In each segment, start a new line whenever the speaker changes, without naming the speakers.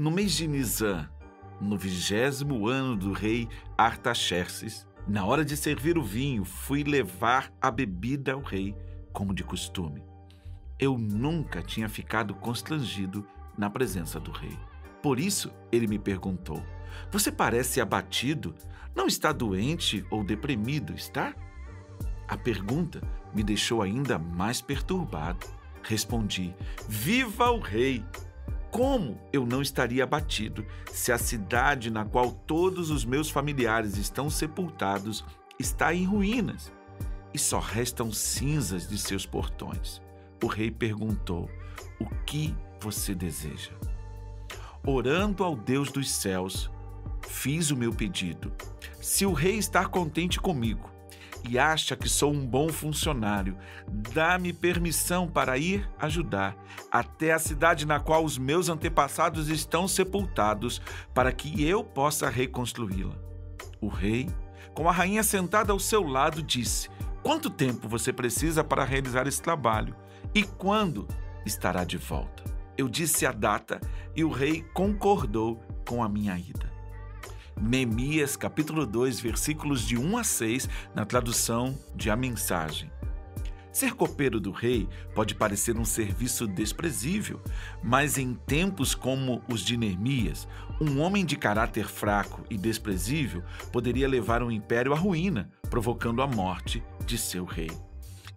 No mês de Nisan, no vigésimo ano do rei Artaxerxes, na hora de servir o vinho, fui levar a bebida ao rei, como de costume. Eu nunca tinha ficado constrangido na presença do rei. Por isso, ele me perguntou: Você parece abatido? Não está doente ou deprimido, está? A pergunta me deixou ainda mais perturbado. Respondi: Viva o rei! Como eu não estaria abatido se a cidade na qual todos os meus familiares estão sepultados está em ruínas e só restam cinzas de seus portões? O rei perguntou: O que você deseja? Orando ao Deus dos céus, fiz o meu pedido. Se o rei está contente comigo, e acha que sou um bom funcionário, dá-me permissão para ir ajudar até a cidade na qual os meus antepassados estão sepultados, para que eu possa reconstruí-la. O rei, com a rainha sentada ao seu lado, disse: Quanto tempo você precisa para realizar esse trabalho? E quando estará de volta? Eu disse a data e o rei concordou com a minha ida. Neemias, capítulo 2, versículos de 1 a 6, na tradução de A Mensagem. Ser copeiro do rei pode parecer um serviço desprezível, mas em tempos como os de Neemias, um homem de caráter fraco e desprezível poderia levar um império à ruína, provocando a morte de seu rei.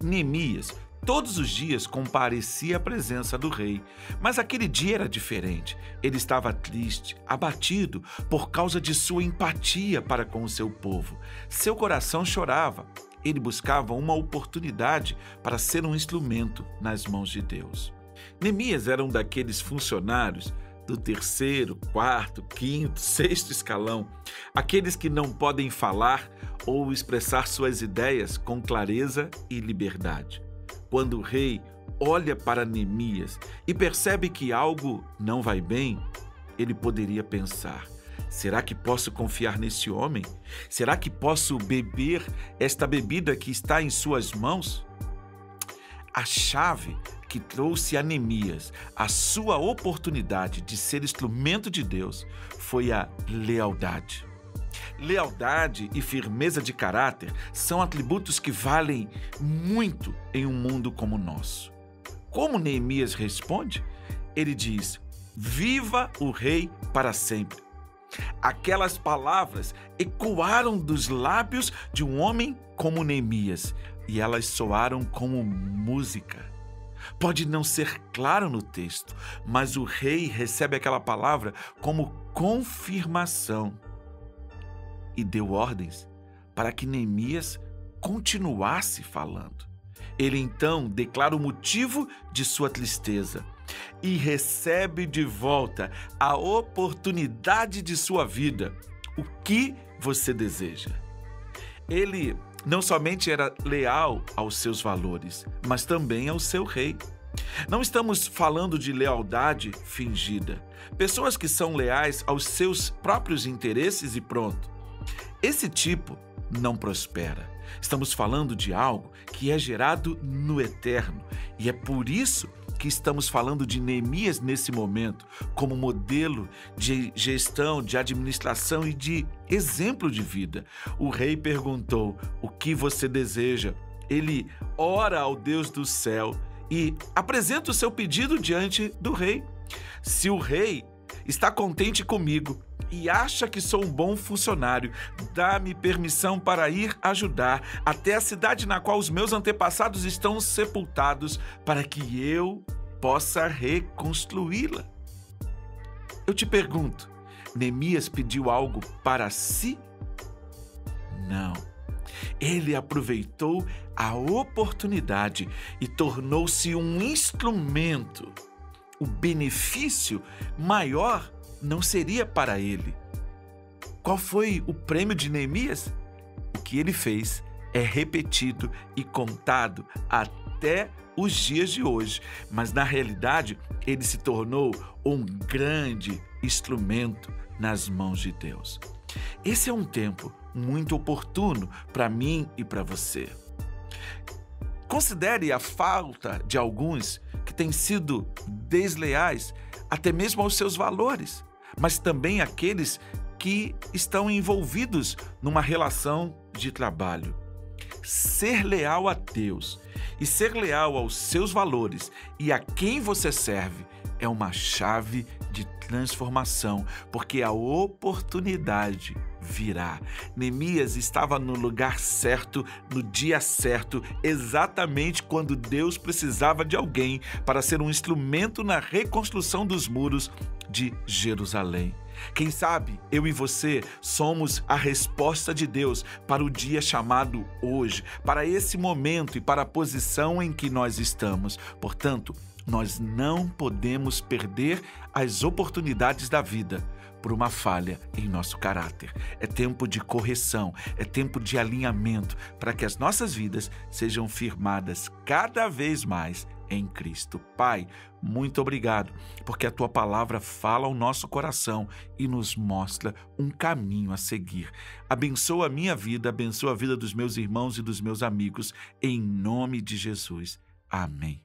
Neemias Todos os dias comparecia à presença do rei, mas aquele dia era diferente. Ele estava triste, abatido por causa de sua empatia para com o seu povo. Seu coração chorava. Ele buscava uma oportunidade para ser um instrumento nas mãos de Deus. Neemias era um daqueles funcionários do terceiro, quarto, quinto, sexto escalão, aqueles que não podem falar ou expressar suas ideias com clareza e liberdade. Quando o rei olha para Neemias e percebe que algo não vai bem, ele poderia pensar: será que posso confiar nesse homem? Será que posso beber esta bebida que está em suas mãos? A chave que trouxe a Neemias a sua oportunidade de ser instrumento de Deus foi a lealdade. Lealdade e firmeza de caráter são atributos que valem muito em um mundo como o nosso. Como Neemias responde? Ele diz: Viva o Rei para sempre. Aquelas palavras ecoaram dos lábios de um homem como Neemias e elas soaram como música. Pode não ser claro no texto, mas o rei recebe aquela palavra como confirmação e deu ordens para que Neemias continuasse falando. Ele então declara o motivo de sua tristeza e recebe de volta a oportunidade de sua vida. O que você deseja? Ele não somente era leal aos seus valores, mas também ao seu rei. Não estamos falando de lealdade fingida. Pessoas que são leais aos seus próprios interesses e pronto. Esse tipo não prospera. Estamos falando de algo que é gerado no eterno e é por isso que estamos falando de Neemias nesse momento, como modelo de gestão, de administração e de exemplo de vida. O rei perguntou: O que você deseja? Ele ora ao Deus do céu e apresenta o seu pedido diante do rei. Se o rei está contente comigo, e acha que sou um bom funcionário, dá-me permissão para ir ajudar até a cidade na qual os meus antepassados estão sepultados, para que eu possa reconstruí-la. Eu te pergunto, Neemias pediu algo para si? Não. Ele aproveitou a oportunidade e tornou-se um instrumento. O benefício maior não seria para ele. Qual foi o prêmio de Neemias? O que ele fez é repetido e contado até os dias de hoje, mas na realidade ele se tornou um grande instrumento nas mãos de Deus. Esse é um tempo muito oportuno para mim e para você. Considere a falta de alguns que têm sido desleais até mesmo aos seus valores mas também aqueles que estão envolvidos numa relação de trabalho. Ser leal a Deus e ser leal aos seus valores e a quem você serve é uma chave de transformação, porque a oportunidade virá. Neemias estava no lugar certo, no dia certo, exatamente quando Deus precisava de alguém para ser um instrumento na reconstrução dos muros de Jerusalém. Quem sabe eu e você somos a resposta de Deus para o dia chamado hoje, para esse momento e para a posição em que nós estamos. Portanto, nós não podemos perder as oportunidades da vida por uma falha em nosso caráter. É tempo de correção, é tempo de alinhamento para que as nossas vidas sejam firmadas cada vez mais em Cristo. Pai, muito obrigado, porque a tua palavra fala ao nosso coração e nos mostra um caminho a seguir. Abençoa a minha vida, abençoa a vida dos meus irmãos e dos meus amigos, em nome de Jesus. Amém.